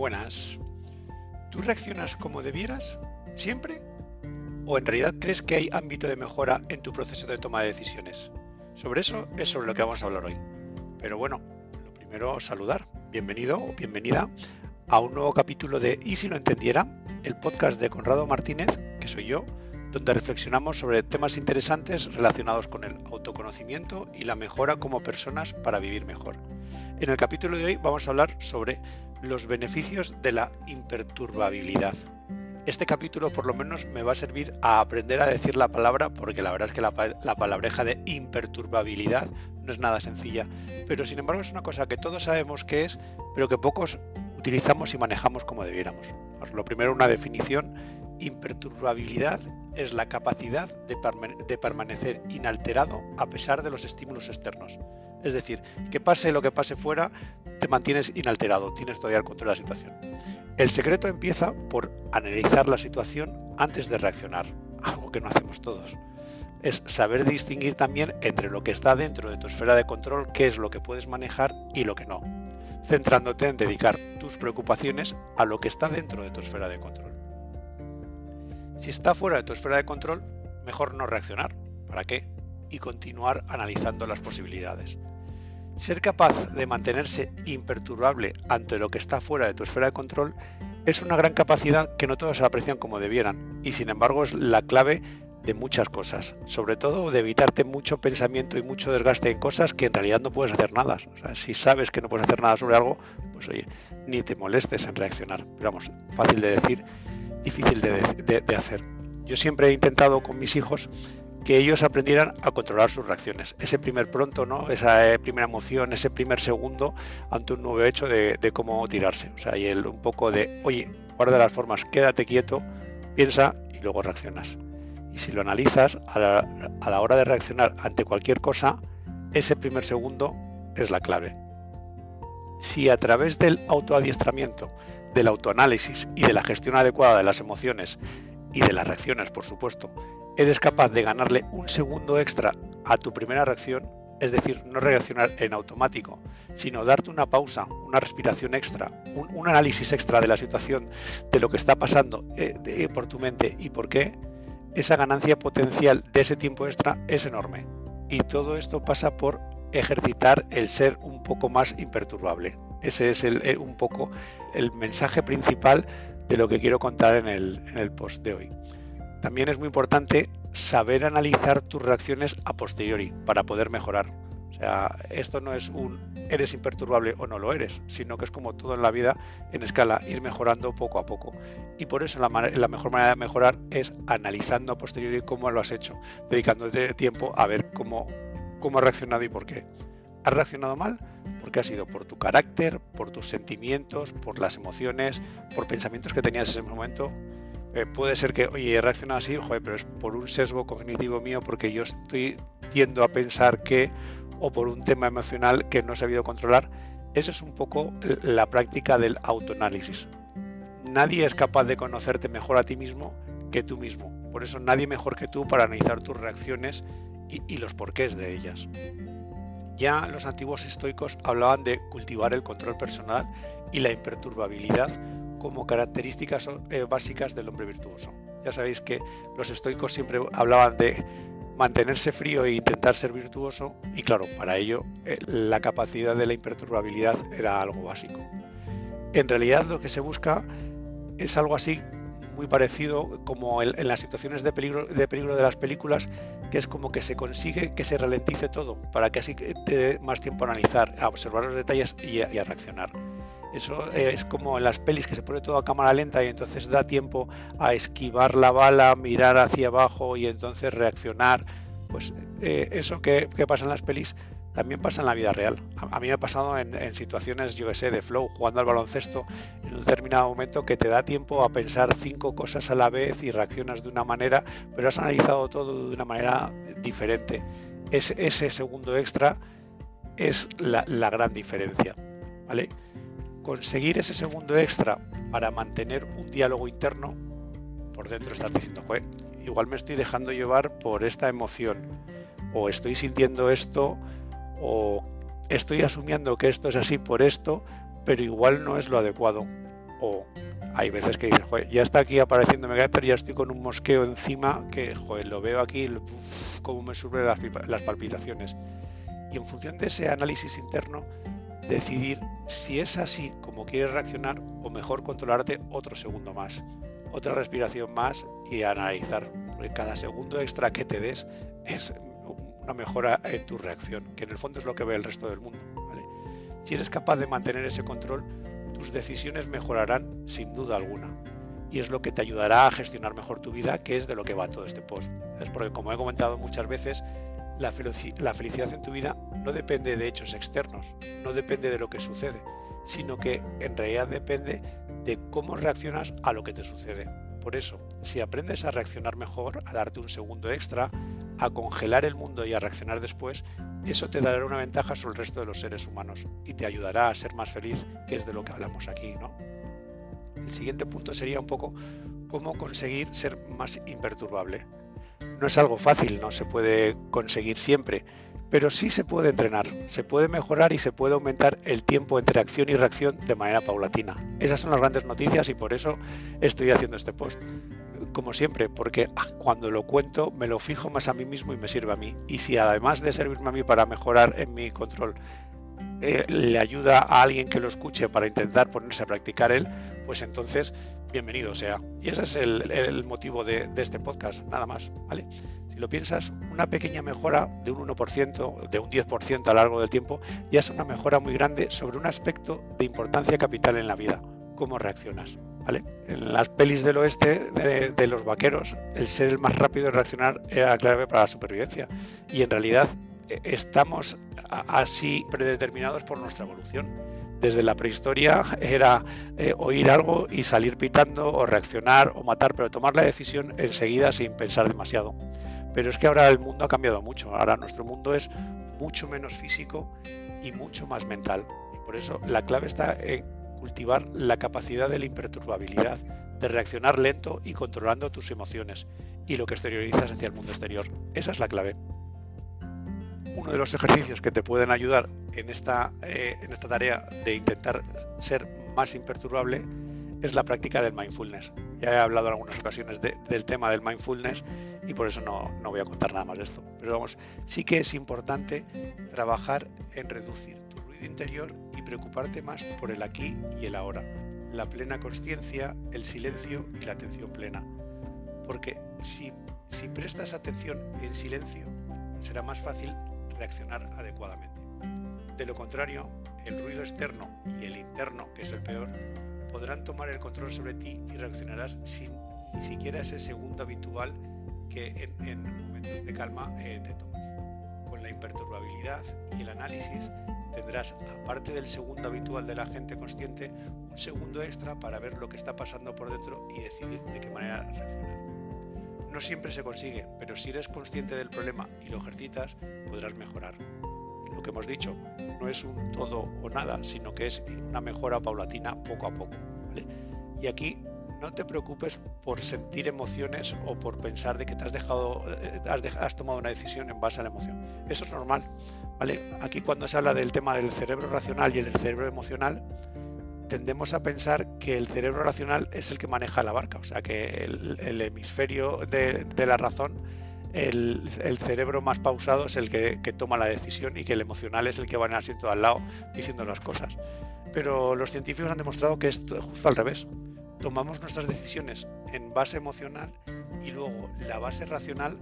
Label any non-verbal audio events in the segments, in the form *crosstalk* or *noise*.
Buenas. ¿Tú reaccionas como debieras? ¿Siempre? ¿O en realidad crees que hay ámbito de mejora en tu proceso de toma de decisiones? Sobre eso es sobre lo que vamos a hablar hoy. Pero bueno, lo primero, saludar. Bienvenido o bienvenida a un nuevo capítulo de Y si no entendiera, el podcast de Conrado Martínez, que soy yo, donde reflexionamos sobre temas interesantes relacionados con el autoconocimiento y la mejora como personas para vivir mejor. En el capítulo de hoy vamos a hablar sobre los beneficios de la imperturbabilidad. Este capítulo por lo menos me va a servir a aprender a decir la palabra porque la verdad es que la, palabreja de imperturbabilidad no es nada sencilla, pero sin embargo es una cosa que todos sabemos que es, pero que pocos utilizamos y manejamos como debiéramos. lo primero, una definición, imperturbabilidad es la capacidad de permanecer inalterado a pesar de los estímulos externos. Es decir, que pase lo que pase fuera, te mantienes inalterado, tienes todavía el control de la situación. El secreto empieza por analizar la situación antes de reaccionar, algo que no hacemos todos. Es saber distinguir también entre lo que está dentro de tu esfera de control, qué es lo que puedes manejar y lo que no, centrándote en dedicar tus preocupaciones a lo que está dentro de tu esfera de control. Si está fuera de tu esfera de control, mejor no reaccionar. ¿Para qué? Y continuar analizando las posibilidades. Ser capaz de mantenerse imperturbable ante lo que está fuera de tu esfera de control es una gran capacidad que no todos aprecian como debieran y sin embargo es la clave de muchas cosas, sobre todo de evitarte mucho pensamiento y mucho desgaste en cosas que en realidad no puedes hacer nada. O sea, si sabes que no puedes hacer nada sobre algo, pues oye, ni te molestes en reaccionar. Pero vamos, fácil de decir, difícil de, de hacer. Yo siempre he intentado con mis hijos que ellos aprendieran a controlar sus reacciones. Ese primer pronto. Esa eh, primera emoción, ese primer segundo ante un nuevo hecho de, cómo tirarse. O sea, y el, un poco de, oye, guarda las formas, quédate quieto, piensa y luego reaccionas. Y si lo analizas, a la hora de reaccionar ante cualquier cosa, ese primer segundo es la clave. Si a través del autoadiestramiento, del autoanálisis y de la gestión adecuada de las emociones y de las reacciones, por supuesto, eres capaz de ganarle un segundo extra a tu primera reacción, es decir, no reaccionar en automático, sino darte una pausa, una respiración extra, un, análisis extra de la situación, de lo que está pasando eh, por tu mente y por qué, esa ganancia potencial de ese tiempo extra es enorme. Y todo esto pasa por ejercitar el ser un poco más imperturbable. Ese es el, eh, un poco el mensaje principal de lo que quiero contar en el, en el post de hoy. También es muy importante saber analizar tus reacciones a posteriori para poder mejorar. O sea, esto no es un eres imperturbable o no lo eres, sino que es como todo en la vida en escala, ir mejorando poco a poco. Y por eso la, mejor manera de mejorar es analizando a posteriori cómo lo has hecho, dedicándote tiempo a ver cómo, cómo has reaccionado y por qué. ¿Has reaccionado mal? Porque ha sido por tu carácter, por tus sentimientos, por las emociones, por pensamientos que tenías en ese momento eh, puede ser que, oye, he reaccionado así, joder, pero es por un sesgo cognitivo mío porque yo estoy tiendo a pensar que, o por un tema emocional que no he sabido controlar. Esa es un poco la práctica del autoanálisis. Nadie es capaz de conocerte mejor a ti mismo que tú mismo. Por eso nadie mejor que tú para analizar tus reacciones y, y los porqués de ellas. Ya los antiguos estoicos hablaban de cultivar el control personal y la imperturbabilidad como características eh, básicas del hombre virtuoso. Ya sabéis que los estoicos siempre hablaban de mantenerse frío e intentar ser virtuoso y claro, para ello eh, la capacidad de la imperturbabilidad era algo básico. En realidad lo que se busca es algo así muy parecido como en, las situaciones de peligro, de peligro de las películas, que es como que se consigue que se ralentice todo para que así te dé más tiempo a analizar, a observar los detalles y a reaccionar. Eso es como en las pelis que se pone todo a cámara lenta y entonces da tiempo a esquivar la bala, mirar hacia abajo y entonces reaccionar. Pues eh, eso que, pasa en las pelis también pasa en la vida real. A, mí me ha pasado en, situaciones, yo que sé, de flow, jugando al baloncesto, en un determinado momento que te da tiempo a pensar cinco cosas a la vez y reaccionas de una manera, pero has analizado todo de una manera diferente. Es, ese segundo extra es la, gran diferencia. ¿Vale? conseguir ese segundo extra para mantener un diálogo interno, por dentro estás diciendo, Joder, igual me estoy dejando llevar por esta emoción, o estoy sintiendo esto, o estoy asumiendo que esto es así por esto, pero igual no es lo adecuado. O hay veces que dices, joder, ya está aquí apareciendo Megater, ya estoy con un mosqueo encima que, joder, lo veo aquí, como me suben las palpitaciones. Y en función de ese análisis interno, decidir si es así como quieres reaccionar o mejor controlarte otro segundo más, otra respiración más y analizar, porque cada segundo extra que te des es una mejora en tu reacción, que en el fondo es lo que ve el resto del mundo. Si eres capaz de mantener ese control, tus decisiones mejorarán sin duda alguna. Y es lo que te ayudará a gestionar mejor tu vida, que es de lo que va todo este post. Es porque, como he comentado muchas veces, la, felicidad en tu vida no depende de hechos externos, no depende de lo que sucede, sino que en realidad depende de cómo reaccionas a lo que te sucede. Por eso, si aprendes a reaccionar mejor, a darte un segundo extra, a congelar el mundo y a reaccionar después, eso te dará una ventaja sobre el resto de los seres humanos y te ayudará a ser más feliz, que es de lo que hablamos aquí, ¿no? El siguiente punto sería un poco cómo conseguir ser más imperturbable. No es algo fácil, no se puede conseguir siempre, pero sí se puede entrenar, se puede mejorar y se puede aumentar el tiempo entre acción y reacción de manera paulatina. Esas son las grandes noticias y por eso estoy haciendo este post. Como siempre, porque ah, cuando lo cuento me lo fijo más a mí mismo y me sirve a mí. Y si además de servirme a mí para mejorar en mi control, eh, le ayuda a alguien que lo escuche para intentar ponerse a practicar él, pues entonces bienvenido sea. Y ese es el, motivo de, este podcast, nada más, ¿vale? Si lo piensas, una pequeña mejora de un 1%, de un 10% a lo largo del tiempo, ya es una mejora muy grande sobre un aspecto de importancia capital en la vida, cómo reaccionas. En las pelis del oeste de, los vaqueros, el ser el más rápido de reaccionar era clave para la supervivencia. Y en realidad eh, estamos así predeterminados por nuestra evolución desde la prehistoria era eh, oír algo y salir pitando o reaccionar o matar, pero tomar la decisión enseguida sin pensar demasiado. Pero es que ahora el mundo ha cambiado mucho, ahora nuestro mundo es mucho menos físico y mucho más mental. Y por eso la clave está en cultivar la capacidad de la imperturbabilidad, de reaccionar lento y controlando tus emociones y lo que exteriorizas hacia el mundo exterior. Esa es la clave uno de los ejercicios que te pueden ayudar en esta, eh, en esta tarea de intentar ser más imperturbable es la práctica del mindfulness. Ya he hablado en algunas ocasiones del tema del mindfulness y por eso no, no, voy a contar nada más de esto. Pero vamos, sí que es importante trabajar en reducir tu ruido interior y preocuparte más por el aquí y el ahora, la plena conciencia, el silencio y la atención plena. Porque si, si prestas atención en silencio, será más fácil reaccionar adecuadamente. De lo contrario, el ruido externo y el interno, que es el peor, podrán tomar el control sobre ti y reaccionarás sin ni siquiera ese segundo habitual que en, momentos de calma eh, te tomas. Imperturbabilidad y el análisis tendrás, aparte del segundo habitual de la gente consciente, un segundo extra para ver lo que está pasando por dentro y decidir de qué manera reaccionar. No siempre se consigue, pero si eres consciente del problema y lo ejercitas, podrás mejorar. Lo que hemos dicho no es un todo o nada, sino que es una mejora paulatina poco a poco. Y aquí no te preocupes por sentir emociones o por pensar de que te has dejado, eh, has, tomado una decisión en base a la emoción. Eso es normal. ¿vale? Aquí cuando se habla del tema del cerebro racional y el cerebro emocional, tendemos a pensar que el cerebro racional es el que maneja la barca, o sea que el, hemisferio de, la razón, el, cerebro más pausado es el que, toma la decisión y que el emocional es el que va en el asiento al lado diciendo las cosas. Pero los científicos han demostrado que es justo al revés. Tomamos nuestras decisiones en base emocional y luego la base racional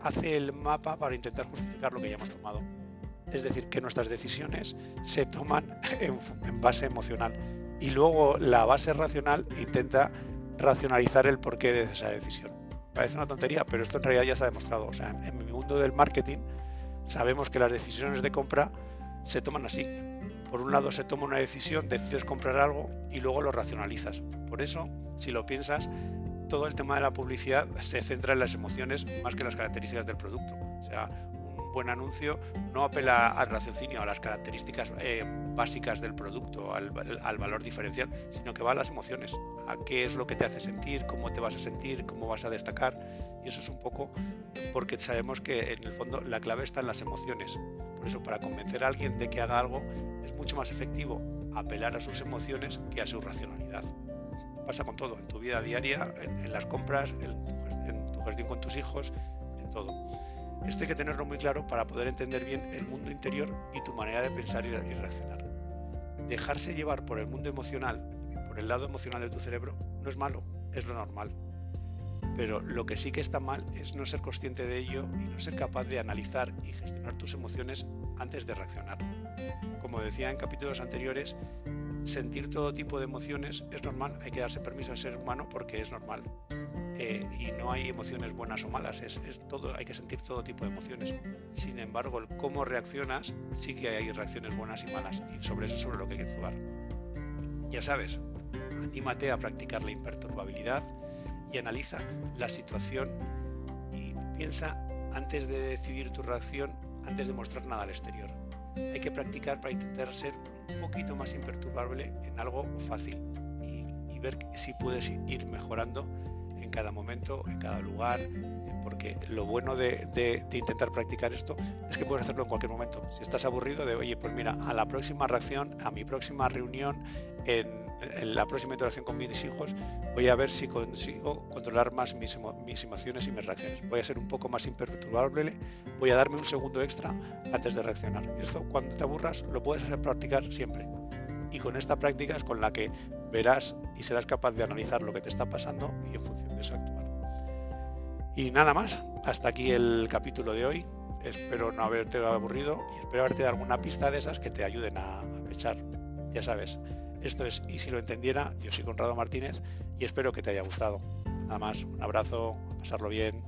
hace el mapa para intentar justificar lo que ya hemos tomado. Es decir, que nuestras decisiones se toman *laughs* en base emocional y luego la base racional intenta racionalizar el porqué de esa decisión. Parece una tontería, pero esto en realidad ya se ha demostrado. O sea, en mi mundo del marketing sabemos que las decisiones de compra se toman así. Por un lado se toma una decisión, decides comprar algo y luego lo racionalizas. Por eso, si lo piensas, todo el tema de la publicidad se centra en las emociones más que en las características del producto. O sea, buen anuncio no apela al raciocinio, a las características eh, básicas del producto, al, valor diferencial, sino que va a las emociones, a qué es lo que te hace sentir, cómo te vas a sentir, cómo vas a destacar. Y eso es un poco porque sabemos que en el fondo la clave está en las emociones. Por eso, para convencer a alguien de que haga algo, es mucho más efectivo apelar a sus emociones que a su racionalidad. Pasa con todo, en tu vida diaria, en, las compras, en tu, gestión con tus hijos, en todo. Esto hay que tenerlo muy claro para poder entender bien el mundo interior y tu manera de pensar y reaccionar. Dejarse llevar por el mundo emocional, por el lado emocional de tu cerebro, no es malo, es lo normal. Pero lo que sí que está mal es no ser consciente de ello y no ser capaz de analizar y gestionar tus emociones antes de reaccionar. Como decía en capítulos anteriores, sentir todo tipo de emociones es normal, hay que darse permiso a ser humano porque es normal. Eh, y no hay emociones buenas o malas, es, todo, hay que sentir todo tipo de emociones. Sin embargo, el cómo reaccionas, sí que hay reacciones buenas y malas, y sobre eso es sobre lo que hay que actuar. Ya sabes, anímate a practicar la imperturbabilidad y analiza la situación y piensa antes de decidir tu reacción, antes de mostrar nada al exterior. Hay que practicar para intentar ser un poquito más imperturbable en algo fácil y, ver si puedes ir mejorando en cada momento, en cada lugar, porque lo bueno de, intentar practicar esto es que puedes hacerlo en cualquier momento. Si estás aburrido de, oye, pues mira, a la próxima reacción, a mi próxima reunión, en la próxima interacción con mis hijos voy a ver si consigo controlar más mis, emociones y mis reacciones. Voy a ser un poco más imperturbable, voy a darme un segundo extra antes de reaccionar. Esto cuando te aburras lo puedes hacer practicar siempre. Y con esta práctica es con la que verás y serás capaz de analizar lo que te está pasando y en función de eso actuar. Y nada más, hasta aquí el capítulo de hoy. Espero no haberte aburrido y espero haberte dado alguna pista de esas que te ayuden a, echar. Ya sabes, esto es Y si lo entendiera, yo soy Conrado Martínez y espero que te haya gustado. Nada más, un abrazo, pasarlo bien.